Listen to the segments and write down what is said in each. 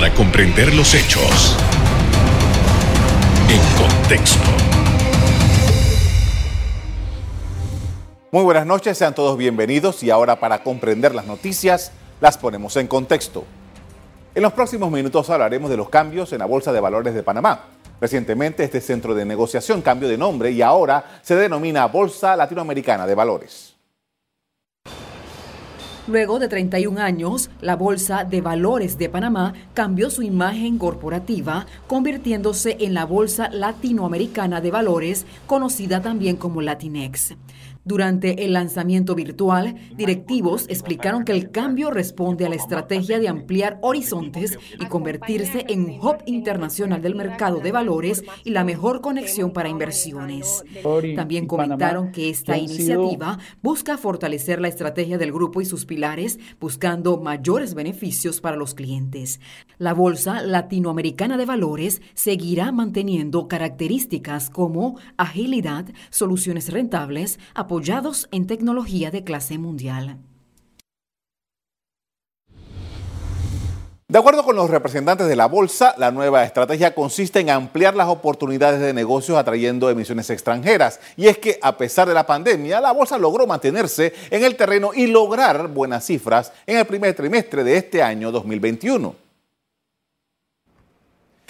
para comprender los hechos en contexto. Muy buenas noches, sean todos bienvenidos y ahora para comprender las noticias las ponemos en contexto. En los próximos minutos hablaremos de los cambios en la Bolsa de Valores de Panamá. Recientemente este centro de negociación cambió de nombre y ahora se denomina Bolsa Latinoamericana de Valores. Luego de 31 años, la Bolsa de Valores de Panamá cambió su imagen corporativa, convirtiéndose en la Bolsa Latinoamericana de Valores, conocida también como Latinex. Durante el lanzamiento virtual, directivos explicaron que el cambio responde a la estrategia de ampliar horizontes y convertirse en un hub internacional del mercado de valores y la mejor conexión para inversiones. También comentaron que esta iniciativa busca fortalecer la estrategia del grupo y sus pilares, buscando mayores beneficios para los clientes. La Bolsa Latinoamericana de Valores seguirá manteniendo características como agilidad, soluciones rentables, apoyo en tecnología de clase mundial. De acuerdo con los representantes de la bolsa, la nueva estrategia consiste en ampliar las oportunidades de negocios atrayendo emisiones extranjeras. Y es que a pesar de la pandemia, la bolsa logró mantenerse en el terreno y lograr buenas cifras en el primer trimestre de este año 2021.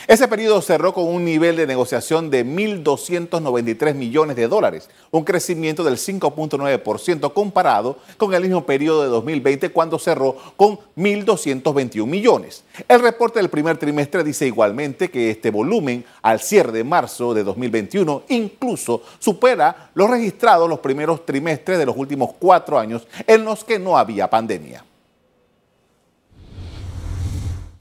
Ese periodo cerró con un nivel de negociación de 1.293 millones de dólares, un crecimiento del 5.9% comparado con el mismo periodo de 2020 cuando cerró con 1.221 millones. El reporte del primer trimestre dice igualmente que este volumen al cierre de marzo de 2021 incluso supera los registrados los primeros trimestres de los últimos cuatro años en los que no había pandemia.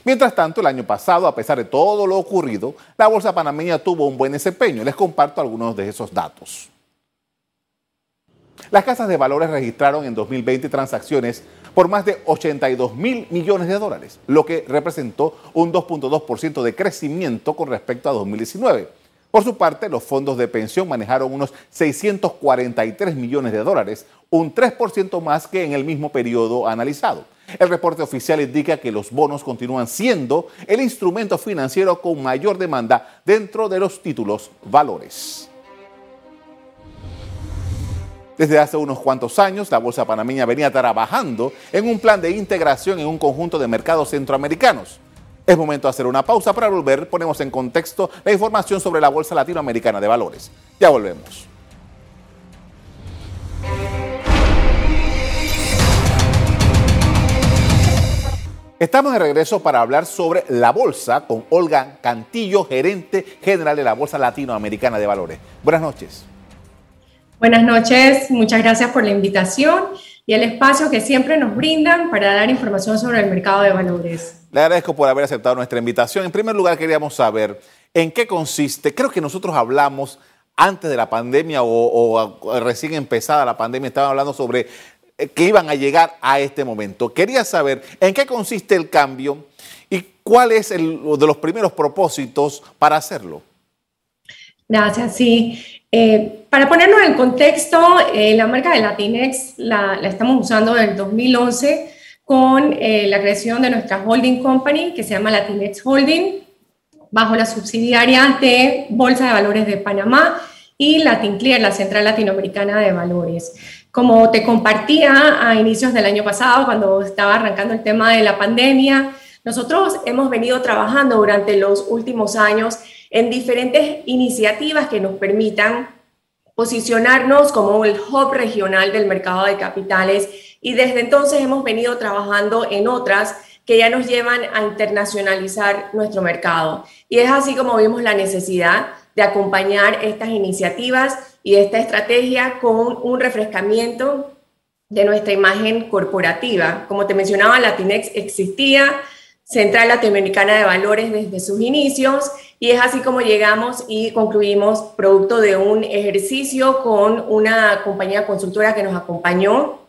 Mientras tanto, el año pasado, a pesar de todo lo ocurrido, la bolsa panameña tuvo un buen desempeño. Les comparto algunos de esos datos. Las casas de valores registraron en 2020 transacciones por más de 82 mil millones de dólares, lo que representó un 2.2% de crecimiento con respecto a 2019. Por su parte, los fondos de pensión manejaron unos 643 millones de dólares, un 3% más que en el mismo periodo analizado. El reporte oficial indica que los bonos continúan siendo el instrumento financiero con mayor demanda dentro de los títulos valores. Desde hace unos cuantos años, la Bolsa Panameña venía trabajando en un plan de integración en un conjunto de mercados centroamericanos. Es momento de hacer una pausa para volver. Ponemos en contexto la información sobre la Bolsa Latinoamericana de Valores. Ya volvemos. Estamos de regreso para hablar sobre la bolsa con Olga Cantillo, gerente general de la Bolsa Latinoamericana de Valores. Buenas noches. Buenas noches, muchas gracias por la invitación y el espacio que siempre nos brindan para dar información sobre el mercado de valores. Le agradezco por haber aceptado nuestra invitación. En primer lugar, queríamos saber en qué consiste, creo que nosotros hablamos antes de la pandemia o, recién empezada la pandemia, estaban hablando sobre que iban a llegar a este momento. Quería saber en qué consiste el cambio y cuál es el de los primeros propósitos para hacerlo. Gracias, sí. Eh, para ponernos en contexto, eh, la marca de Latinex la, estamos usando desde el 2011 con eh, la creación de nuestra holding company que se llama Latinex Holding, bajo la subsidiaria de Bolsa de Valores de Panamá y LatinClear, la Central Latinoamericana de Valores. Como te compartía a inicios del año pasado, cuando estaba arrancando el tema de la pandemia, nosotros hemos venido trabajando durante los últimos años en diferentes iniciativas que nos permitan posicionarnos como el hub regional del mercado de capitales y desde entonces hemos venido trabajando en otras que ya nos llevan a internacionalizar nuestro mercado. Y es así como vimos la necesidad de acompañar estas iniciativas y esta estrategia con un refrescamiento de nuestra imagen corporativa. Como te mencionaba, Latinex existía, Central Latinoamericana de Valores desde sus inicios, y es así como llegamos y concluimos producto de un ejercicio con una compañía consultora que nos acompañó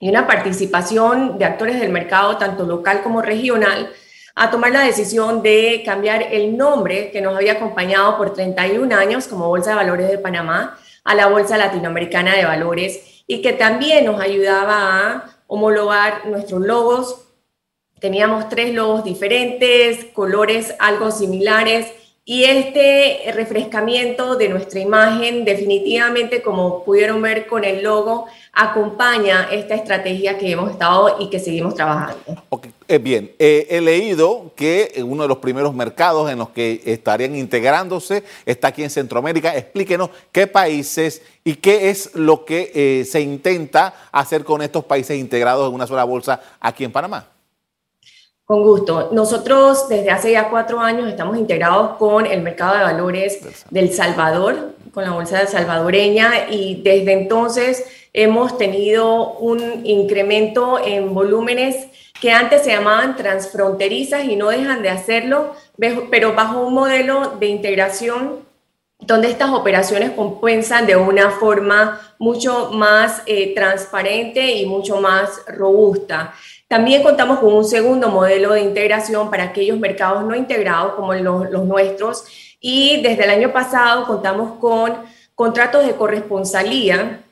y una participación de actores del mercado, tanto local como regional, a tomar la decisión de cambiar el nombre que nos había acompañado por 31 años como Bolsa de Valores de Panamá a la Bolsa Latinoamericana de Valores y que también nos ayudaba a homologar nuestros logos. Teníamos tres logos diferentes, colores algo similares y este refrescamiento de nuestra imagen definitivamente, como pudieron ver con el logo, acompaña esta estrategia que hemos estado y que seguimos trabajando. Eh, bien, eh, he leído que uno de los primeros mercados en los que estarían integrándose está aquí en Centroamérica. Explíquenos qué países y qué es lo que eh, se intenta hacer con estos países integrados en una sola bolsa aquí en Panamá. Con gusto. Nosotros desde hace ya cuatro años estamos integrados con el mercado de valores del Salvador, con la bolsa salvadoreña, y desde entonces hemos tenido un incremento en volúmenes que antes se llamaban transfronterizas y no dejan de hacerlo, pero bajo un modelo de integración donde estas operaciones compensan de una forma mucho más eh, transparente y mucho más robusta. También contamos con un segundo modelo de integración para aquellos mercados no integrados como los, nuestros y desde el año pasado contamos con contratos de corresponsalía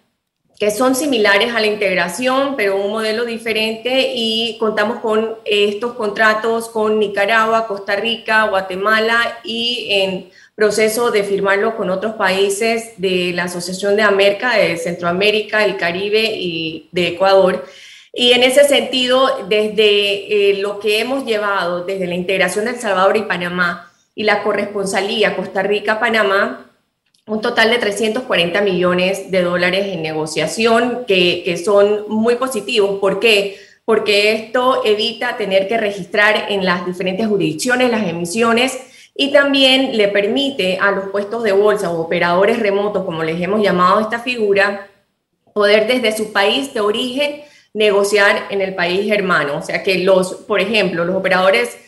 que son similares a la integración, pero un modelo diferente y contamos con estos contratos con Nicaragua, Costa Rica, Guatemala y en proceso de firmarlo con otros países de la Asociación de América, de Centroamérica, el Caribe y de Ecuador. Y en ese sentido, desde eh, lo que hemos llevado, desde la integración de El Salvador y Panamá y la corresponsalía Costa Rica-Panamá, un total de 340 millones de dólares en negociación que, que son muy positivos. ¿Por qué? Porque esto evita tener que registrar en las diferentes jurisdicciones las emisiones y también le permite a los puestos de bolsa o operadores remotos, como les hemos llamado esta figura, poder desde su país de origen negociar en el país hermano. O sea que los, por ejemplo, los operadores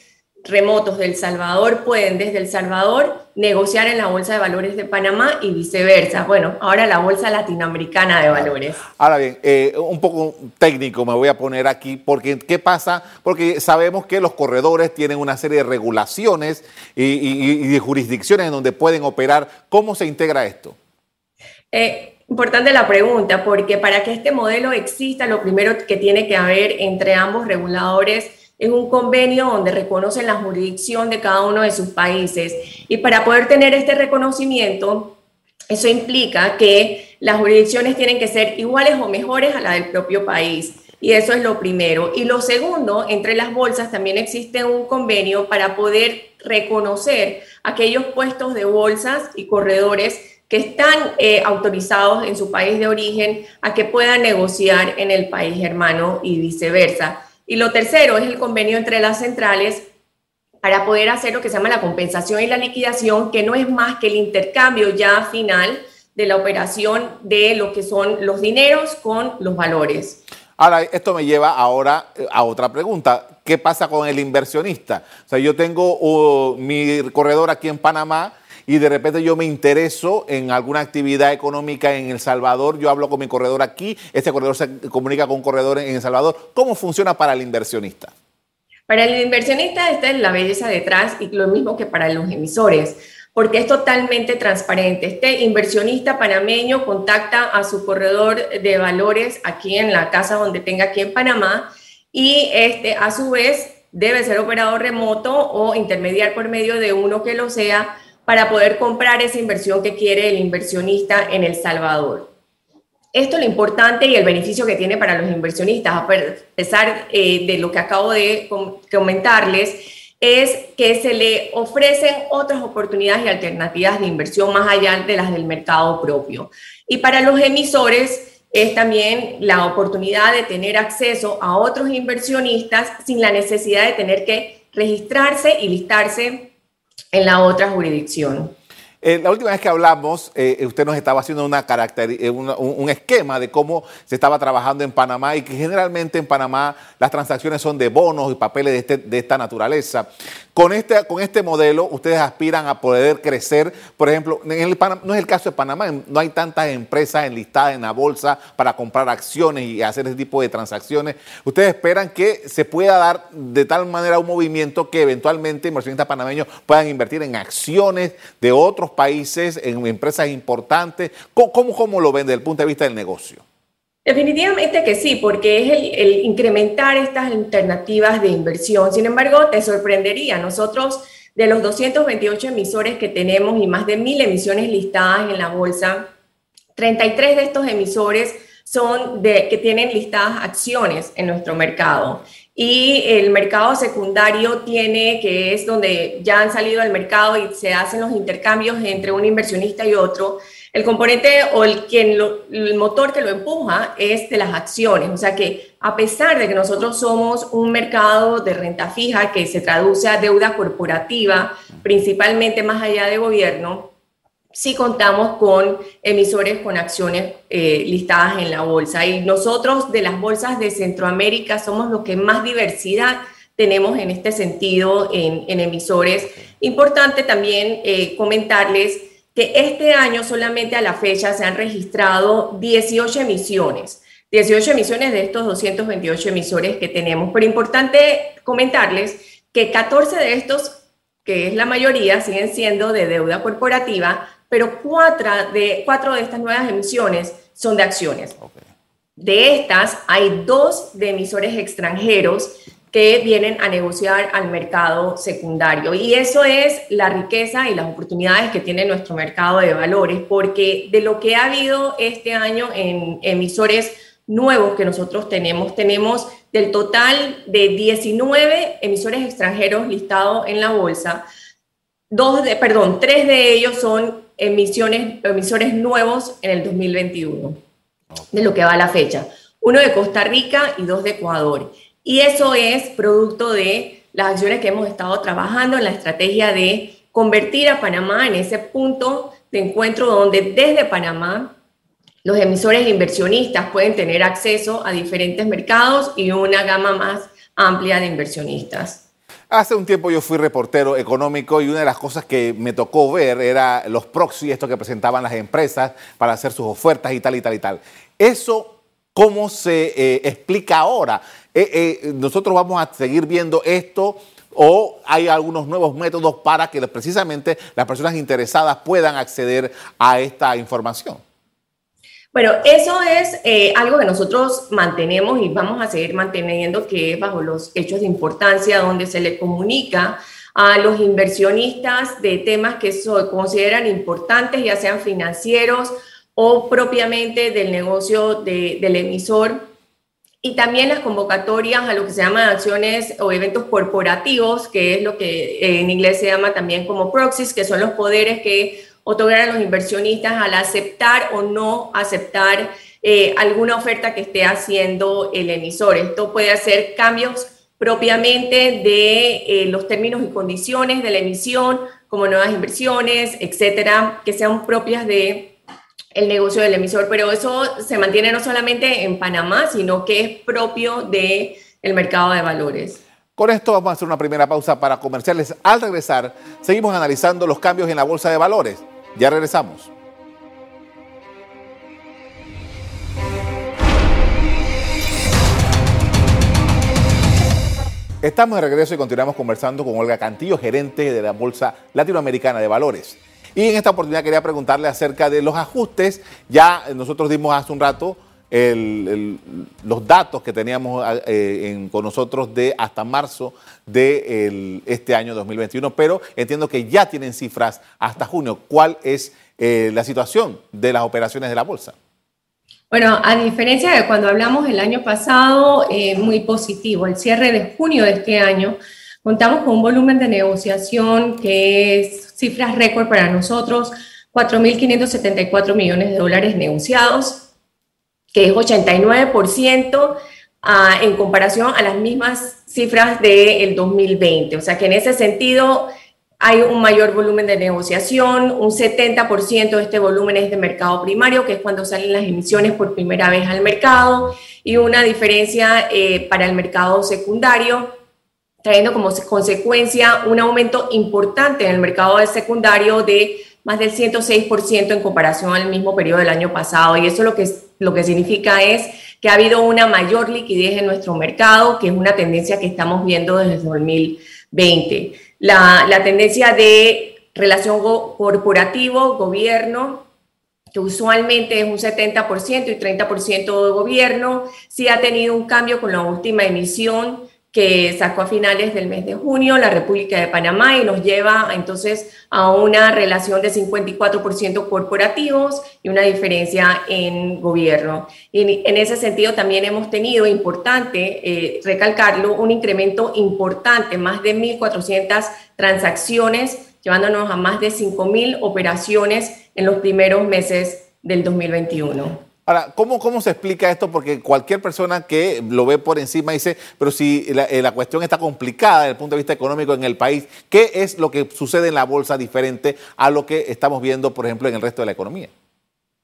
remotos del Salvador pueden desde El Salvador negociar en la Bolsa de Valores de Panamá y viceversa. Bueno, ahora la Bolsa Latinoamericana de Valores. Ahora bien, eh, un poco técnico me voy a poner aquí, porque ¿qué pasa? Porque sabemos que los corredores tienen una serie de regulaciones y, y de jurisdicciones en donde pueden operar. ¿Cómo se integra esto? Eh, Importante la pregunta, porque para que este modelo exista, lo primero que tiene que haber entre ambos reguladores es un convenio donde reconocen la jurisdicción de cada uno de sus países. Y para poder tener este reconocimiento, eso implica que las jurisdicciones tienen que ser iguales o mejores a la del propio país. Y eso es lo primero. Y lo segundo, entre las bolsas también existe un convenio para poder reconocer aquellos puestos de bolsas y corredores que están eh, autorizados en su país de origen a que puedan negociar en el país hermano y viceversa. Y lo tercero es el convenio entre las centrales para poder hacer lo que se llama la compensación y la liquidación, que no es más que el intercambio ya final de la operación de lo que son los dineros con los valores. Ahora, esto me lleva ahora eh, a otra pregunta. ¿Qué pasa con el inversionista? O sea, yo tengo uh, mi corredor aquí en Panamá y de repente yo me intereso en alguna actividad económica en El Salvador, yo hablo con mi corredor aquí, este corredor se comunica con un corredor en El Salvador. ¿Cómo funciona para el inversionista? Para el inversionista esta es la belleza detrás y lo mismo que para los emisores, porque es totalmente transparente. Este inversionista panameño contacta a su corredor de valores aquí en la casa donde tenga aquí en Panamá y este a su vez debe ser operador remoto o intermediar por medio de uno que lo sea para poder comprar esa inversión que quiere el inversionista en El Salvador. Esto es lo importante y el beneficio que tiene para los inversionistas, a pesar eh, de lo que acabo de comentarles, es que se le ofrecen otras oportunidades y alternativas de inversión más allá de las del mercado propio. Y para los emisores es también la oportunidad de tener acceso a otros inversionistas sin la necesidad de tener que registrarse y listarse en la otra jurisdicción. Eh, la última vez que hablamos, eh, usted nos estaba haciendo una eh, un, esquema de cómo se estaba trabajando en Panamá y que generalmente en Panamá las transacciones son de bonos y papeles de, este, de esta naturaleza. Con este, con este modelo, ustedes aspiran a poder crecer. Por ejemplo, en el no es el caso de Panamá, no hay tantas empresas enlistadas en la bolsa para comprar acciones y hacer ese tipo de transacciones. Ustedes esperan que se pueda dar de tal manera un movimiento que eventualmente inversionistas panameños puedan invertir en acciones de otros países, en empresas importantes. ¿Cómo, cómo lo ven desde el punto de vista del negocio? Definitivamente que sí, porque es el, incrementar estas alternativas de inversión. Sin embargo, te sorprendería, nosotros de los 228 emisores que tenemos y más de mil emisiones listadas en la bolsa, 33 de estos emisores son de que tienen listadas acciones en nuestro mercado. Y el mercado secundario tiene, que es donde ya han salido al mercado y se hacen los intercambios entre un inversionista y otro, el componente o el, quien el motor que lo empuja es de las acciones. O sea que a pesar de que nosotros somos un mercado de renta fija que se traduce a deuda corporativa, principalmente más allá de gobierno, sí contamos con emisores con acciones eh, listadas en la bolsa. Y nosotros de las bolsas de Centroamérica somos los que más diversidad tenemos en este sentido en, emisores. Importante también eh, comentarles que este año solamente a la fecha se han registrado 18 emisiones. 18 emisiones de estos 228 emisores que tenemos. Pero importante comentarles que 14 de estos, que es la mayoría, siguen siendo de deuda corporativa, pero cuatro de, cuatro de estas nuevas emisiones son de acciones. De estas, hay dos de emisores extranjeros que vienen a negociar al mercado secundario. Y eso es la riqueza y las oportunidades que tiene nuestro mercado de valores, porque de lo que ha habido este año en emisores nuevos que nosotros tenemos, tenemos del total de 19 emisores extranjeros listados en la bolsa, dos de, perdón, tres de ellos son emisiones, emisores nuevos en el 2021, de lo que va a la fecha. Uno de Costa Rica y dos de Ecuador. Y eso es producto de las acciones que hemos estado trabajando en la estrategia de convertir a Panamá en ese punto de encuentro donde desde Panamá los emisores inversionistas pueden tener acceso a diferentes mercados y una gama más amplia de inversionistas. Hace un tiempo yo fui reportero económico y una de las cosas que me tocó ver era los proxy, esto que presentaban las empresas para hacer sus ofertas y tal y tal y tal. Eso ¿Cómo se eh, explica ahora? Eh, eh, ¿Nosotros vamos a seguir viendo esto o hay algunos nuevos métodos para que precisamente las personas interesadas puedan acceder a esta información? Bueno, eso es algo que nosotros mantenemos y vamos a seguir manteniendo, que es bajo los hechos de importancia, donde se le comunica a los inversionistas de temas que consideran importantes, ya sean financieros o propiamente del negocio del emisor y también las convocatorias a lo que se llaman acciones o eventos corporativos, que es lo que en inglés se llama también como proxies, que son los poderes que otorgan a los inversionistas al aceptar o no aceptar eh, alguna oferta que esté haciendo el emisor. Esto puede hacer cambios propiamente de eh, los términos y condiciones de la emisión, como nuevas inversiones, etcétera, que sean propias de el negocio del emisor, pero eso se mantiene no solamente en Panamá, sino que es propio del el mercado de valores. Con esto vamos a hacer una primera pausa para comerciales. Al regresar, seguimos analizando los cambios en la bolsa de valores. Ya regresamos. Estamos de regreso y continuamos conversando con Olga Cantillo, gerente de la Bolsa Latinoamericana de Valores. Y en esta oportunidad quería preguntarle acerca de los ajustes. Ya nosotros dimos hace un rato los datos que teníamos eh, con nosotros de hasta marzo de este año 2021, pero entiendo que ya tienen cifras hasta junio. ¿Cuál es eh, la situación de las operaciones de la bolsa? Bueno, a diferencia de cuando hablamos el año pasado, eh, muy positivo. El cierre de junio de este año Contamos con un volumen de negociación que es cifras récord para nosotros, 4.574 millones de dólares negociados, que es 89% ah, en comparación a las mismas cifras del 2020. O sea que en ese sentido hay un mayor volumen de negociación, un 70% de este volumen es de mercado primario, que es cuando salen las emisiones por primera vez al mercado, y una diferencia eh, para el mercado secundario trayendo como consecuencia un aumento importante en el mercado de secundario de más del 106% en comparación al mismo periodo del año pasado. Y eso lo que, lo que significa es que ha habido una mayor liquidez en nuestro mercado, que es una tendencia que estamos viendo desde 2020. La, la tendencia de relación corporativo, gobierno, que usualmente es un 70% y 30% de gobierno, sí ha tenido un cambio con la última emisión que sacó a finales del mes de junio la República de Panamá y nos lleva entonces a una relación de 54% corporativos y una diferencia en gobierno. Y en ese sentido también hemos tenido, importante eh, recalcarlo, un incremento importante, más de 1.400 transacciones, llevándonos a más de 5.000 operaciones en los primeros meses del 2021. Ahora, ¿cómo, ¿cómo se explica esto? Porque cualquier persona que lo ve por encima dice, pero si eh, la, cuestión está complicada desde el punto de vista económico en el país, ¿qué es lo que sucede en la bolsa diferente a lo que estamos viendo, por ejemplo, en el resto de la economía?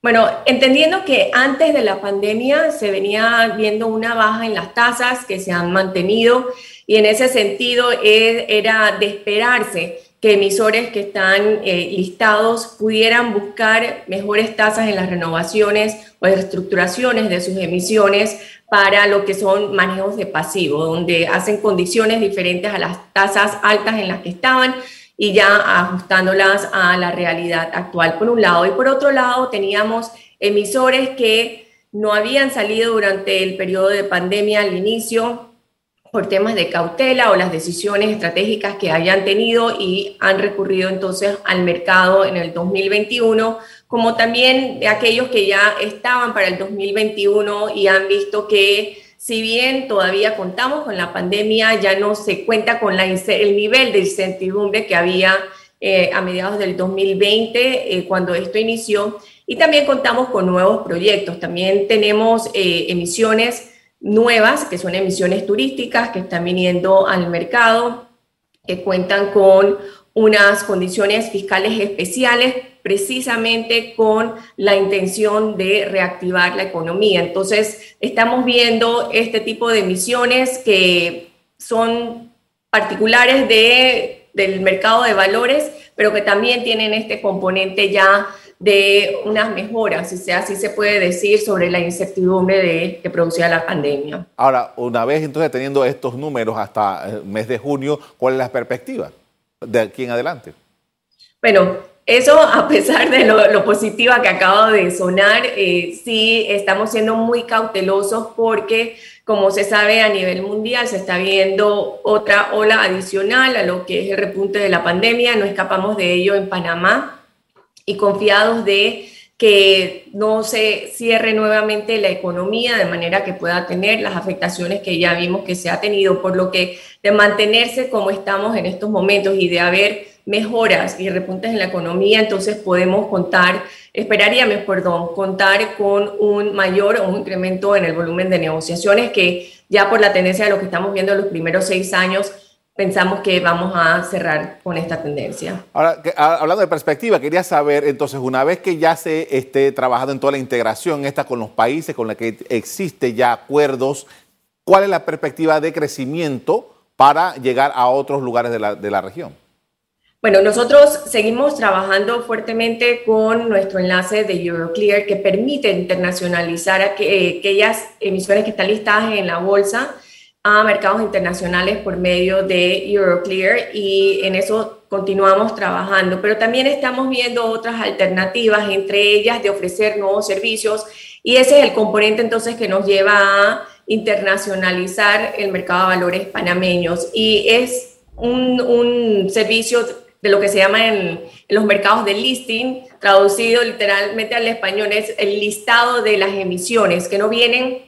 Bueno, entendiendo que antes de la pandemia se venía viendo una baja en las tasas que se han mantenido y en ese sentido eh, era de esperarse emisores que están eh, listados pudieran buscar mejores tasas en las renovaciones o reestructuraciones de sus emisiones para lo que son manejos de pasivo, donde hacen condiciones diferentes a las tasas altas en las que estaban y ya ajustándolas a la realidad actual por un lado. Y por otro lado, teníamos emisores que no habían salido durante el periodo de pandemia al inicio por temas de cautela o las decisiones estratégicas que habían tenido y han recurrido entonces al mercado en el 2021, como también de aquellos que ya estaban para el 2021 y han visto que si bien todavía contamos con la pandemia, ya no se cuenta con la, el nivel de incertidumbre que había eh, a mediados del 2020 eh, cuando esto inició. Y también contamos con nuevos proyectos. También tenemos eh, emisiones nuevas, que son emisiones turísticas que están viniendo al mercado, que cuentan con unas condiciones fiscales especiales precisamente con la intención de reactivar la economía. Entonces, estamos viendo este tipo de emisiones que son particulares de, del mercado de valores, pero que también tienen este componente ya de unas mejoras, si sea así se puede decir, sobre la incertidumbre de, que producía la pandemia. Ahora, una vez entonces teniendo estos números hasta el mes de junio, ¿cuál es la perspectiva de aquí en adelante? Bueno, eso a pesar de lo, positiva que acabo de sonar, eh, sí estamos siendo muy cautelosos porque, como se sabe a nivel mundial, se está viendo otra ola adicional a lo que es el repunte de la pandemia. No escapamos de ello en Panamá y confiados de que no se cierre nuevamente la economía de manera que pueda tener las afectaciones que ya vimos que se ha tenido, por lo que de mantenerse como estamos en estos momentos y de haber mejoras y repuntes en la economía, entonces podemos contar, esperaríamos, perdón, contar con un mayor o un incremento en el volumen de negociaciones que ya por la tendencia de lo que estamos viendo en los primeros seis años pensamos que vamos a cerrar con esta tendencia. Ahora, hablando de perspectiva, quería saber, entonces, una vez que ya se esté trabajando en toda la integración esta con los países con los que existe ya acuerdos, ¿cuál es la perspectiva de crecimiento para llegar a otros lugares de la, de la región? Bueno, nosotros seguimos trabajando fuertemente con nuestro enlace de Euroclear que permite internacionalizar aquellas emisiones que están listadas en la bolsa a mercados internacionales por medio de Euroclear y en eso continuamos trabajando, pero también estamos viendo otras alternativas, entre ellas de ofrecer nuevos servicios. Y ese es el componente entonces que nos lleva a internacionalizar el mercado de valores panameños. Y es un, servicio de lo que se llama en, en, los mercados de listing, traducido literalmente al español, es el listado de las emisiones que no vienen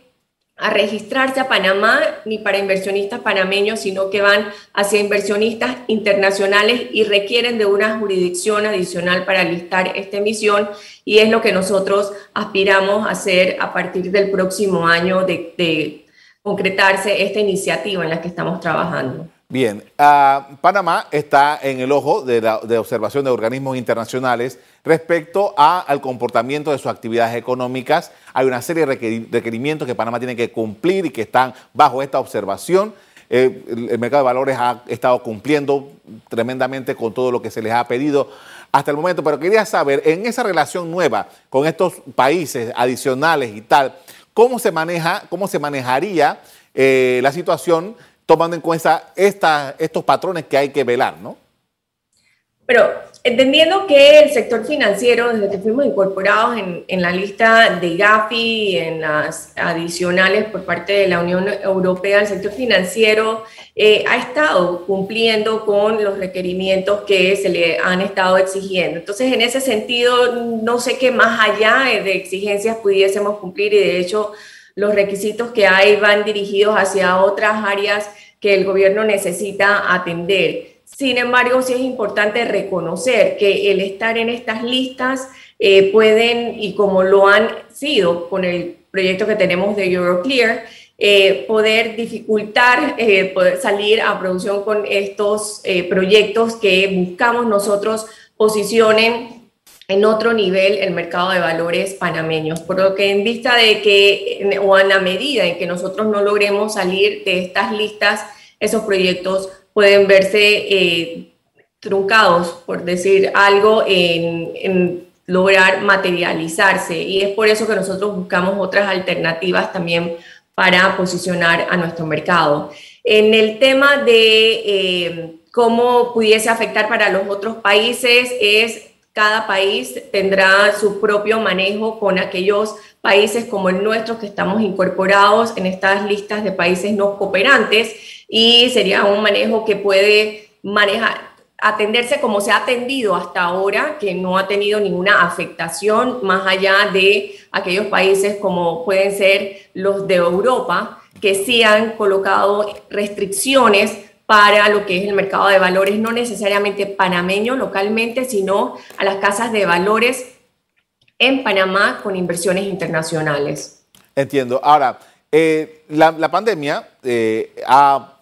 a registrarse a Panamá ni para inversionistas panameños, sino que van hacia inversionistas internacionales y requieren de una jurisdicción adicional para listar esta emisión y es lo que nosotros aspiramos a hacer a partir del próximo año de, concretarse esta iniciativa en la que estamos trabajando. Bien, uh, Panamá está en el ojo de, la, observación de organismos internacionales respecto al comportamiento de sus actividades económicas. Hay una serie de requerimientos que Panamá tiene que cumplir y que están bajo esta observación. Eh, el, mercado de valores ha estado cumpliendo tremendamente con todo lo que se les ha pedido hasta el momento, pero quería saber, en esa relación nueva con estos países adicionales y tal, ¿cómo se maneja, cómo se manejaría eh, la situación tomando en cuenta estos patrones que hay que velar, ¿no? Pero entendiendo que el sector financiero, desde que fuimos incorporados en, la lista de GAFI y en las adicionales por parte de la Unión Europea, el sector financiero eh, ha estado cumpliendo con los requerimientos que se le han estado exigiendo. Entonces, en ese sentido, no sé qué más allá de exigencias pudiésemos cumplir y de hecho los requisitos que hay van dirigidos hacia otras áreas que el gobierno necesita atender. Sin embargo, sí es importante reconocer que el estar en estas listas eh, pueden, y como lo han sido con el proyecto que tenemos de Euroclear, eh, poder dificultar eh, poder salir a producción con estos proyectos que buscamos nosotros posicionen en otro nivel el mercado de valores panameños, por lo que en vista de que, o a la medida en que nosotros no logremos salir de estas listas, esos proyectos pueden verse eh, truncados, por decir algo, en, lograr materializarse. Y es por eso que nosotros buscamos otras alternativas también para posicionar a nuestro mercado. En el tema de eh, cómo pudiese afectar para los otros países, es cada país tendrá su propio manejo con aquellos países como el nuestro que estamos incorporados en estas listas de países no cooperantes y sería un manejo que puede manejar, atenderse como se ha atendido hasta ahora, que no ha tenido ninguna afectación más allá de aquellos países como pueden ser los de Europa, que sí han colocado restricciones para lo que es el mercado de valores, no necesariamente panameño localmente, sino a las casas de valores en Panamá con inversiones internacionales. Entiendo. Ahora, eh, la, pandemia eh, ha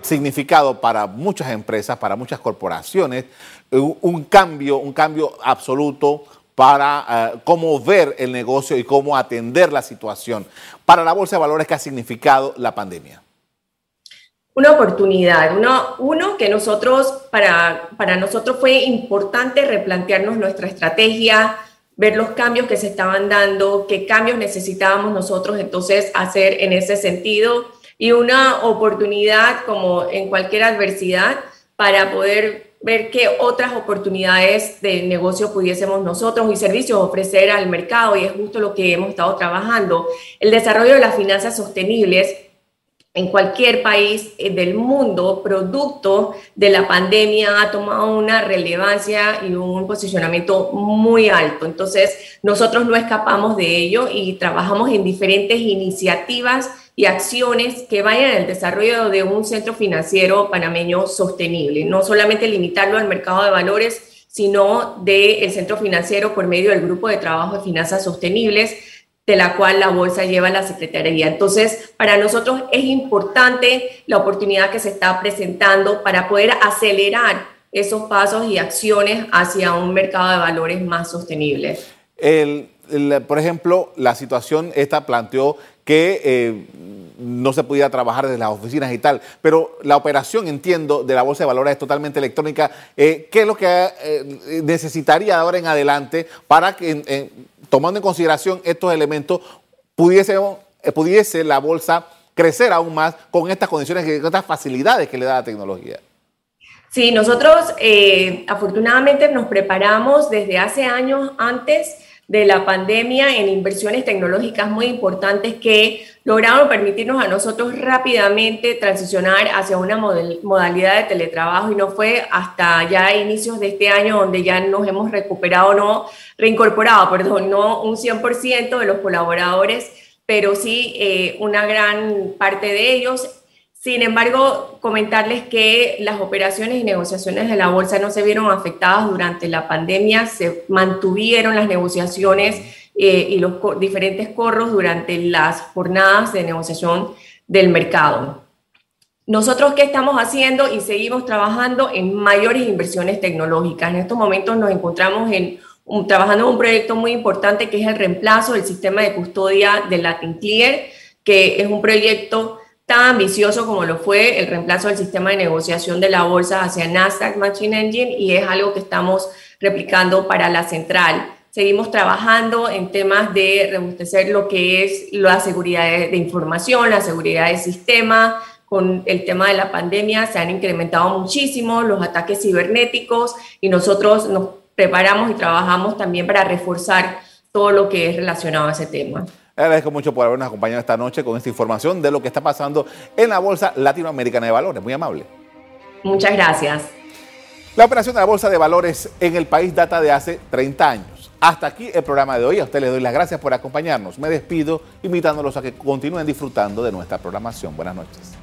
significado para muchas empresas, para muchas corporaciones, un, cambio, un cambio absoluto para eh, cómo ver el negocio y cómo atender la situación. Para la Bolsa de Valores, ¿qué ha significado la pandemia? Una oportunidad, uno, uno que nosotros, para, para nosotros fue importante replantearnos nuestra estrategia, ver los cambios que se estaban dando, qué cambios necesitábamos nosotros entonces hacer en ese sentido y una oportunidad como en cualquier adversidad para poder ver qué otras oportunidades de negocio pudiésemos nosotros y servicios ofrecer al mercado y es justo lo que hemos estado trabajando. El desarrollo de las finanzas sostenibles en cualquier país eh, del mundo, producto de la pandemia, ha tomado una relevancia y un posicionamiento muy alto. Entonces, nosotros no escapamos de ello y trabajamos en diferentes iniciativas y acciones que vayan al desarrollo de un centro financiero panameño sostenible, no solamente limitarlo al mercado de valores, sino del centro financiero por medio del grupo de trabajo de finanzas sostenibles de la cual la bolsa lleva la Secretaría. Entonces, para nosotros es importante la oportunidad que se está presentando para poder acelerar esos pasos y acciones hacia un mercado de valores más sostenible. por ejemplo, la situación esta planteó que eh, no se pudiera trabajar desde las oficinas y tal, pero la operación, entiendo, de la Bolsa de Valores es totalmente electrónica. Eh, ¿Qué es lo que eh, necesitaría de ahora en adelante para que tomando en consideración estos elementos, pudiese, eh, pudiese la bolsa crecer aún más con estas condiciones, con estas facilidades que le da la tecnología. Sí, nosotros eh, afortunadamente nos preparamos desde hace años antes de la pandemia en inversiones tecnológicas muy importantes que lograron permitirnos a nosotros rápidamente transicionar hacia una modalidad de teletrabajo y no fue hasta ya inicios de este año donde ya nos hemos recuperado, no reincorporado, perdón, no un 100% de los colaboradores, pero sí eh, una gran parte de ellos. Sin embargo, comentarles que las operaciones y negociaciones de la bolsa no se vieron afectadas durante la pandemia, se mantuvieron las negociaciones eh, y los diferentes corros durante las jornadas de negociación del mercado. Nosotros, ¿qué estamos haciendo? Y seguimos trabajando en mayores inversiones tecnológicas. En estos momentos nos encontramos en trabajando en un proyecto muy importante que es el reemplazo del sistema de custodia de Latin Clear, que es un proyecto tan ambicioso como lo fue el reemplazo del sistema de negociación de la bolsa hacia Nasdaq Machine Engine y es algo que estamos replicando para la central. Seguimos trabajando en temas de rebustecer lo que es la seguridad de, información, la seguridad del sistema, con el tema de la pandemia se han incrementado muchísimo los ataques cibernéticos y nosotros nos preparamos y trabajamos también para reforzar todo lo que es relacionado a ese tema. Agradezco mucho por habernos acompañado esta noche con esta información de lo que está pasando en la Bolsa Latinoamericana de Valores. Muy amable. Muchas gracias. La operación de la Bolsa de Valores en el país data de hace 30 años. Hasta aquí el programa de hoy. A usted le doy las gracias por acompañarnos. Me despido invitándolos a que continúen disfrutando de nuestra programación. Buenas noches.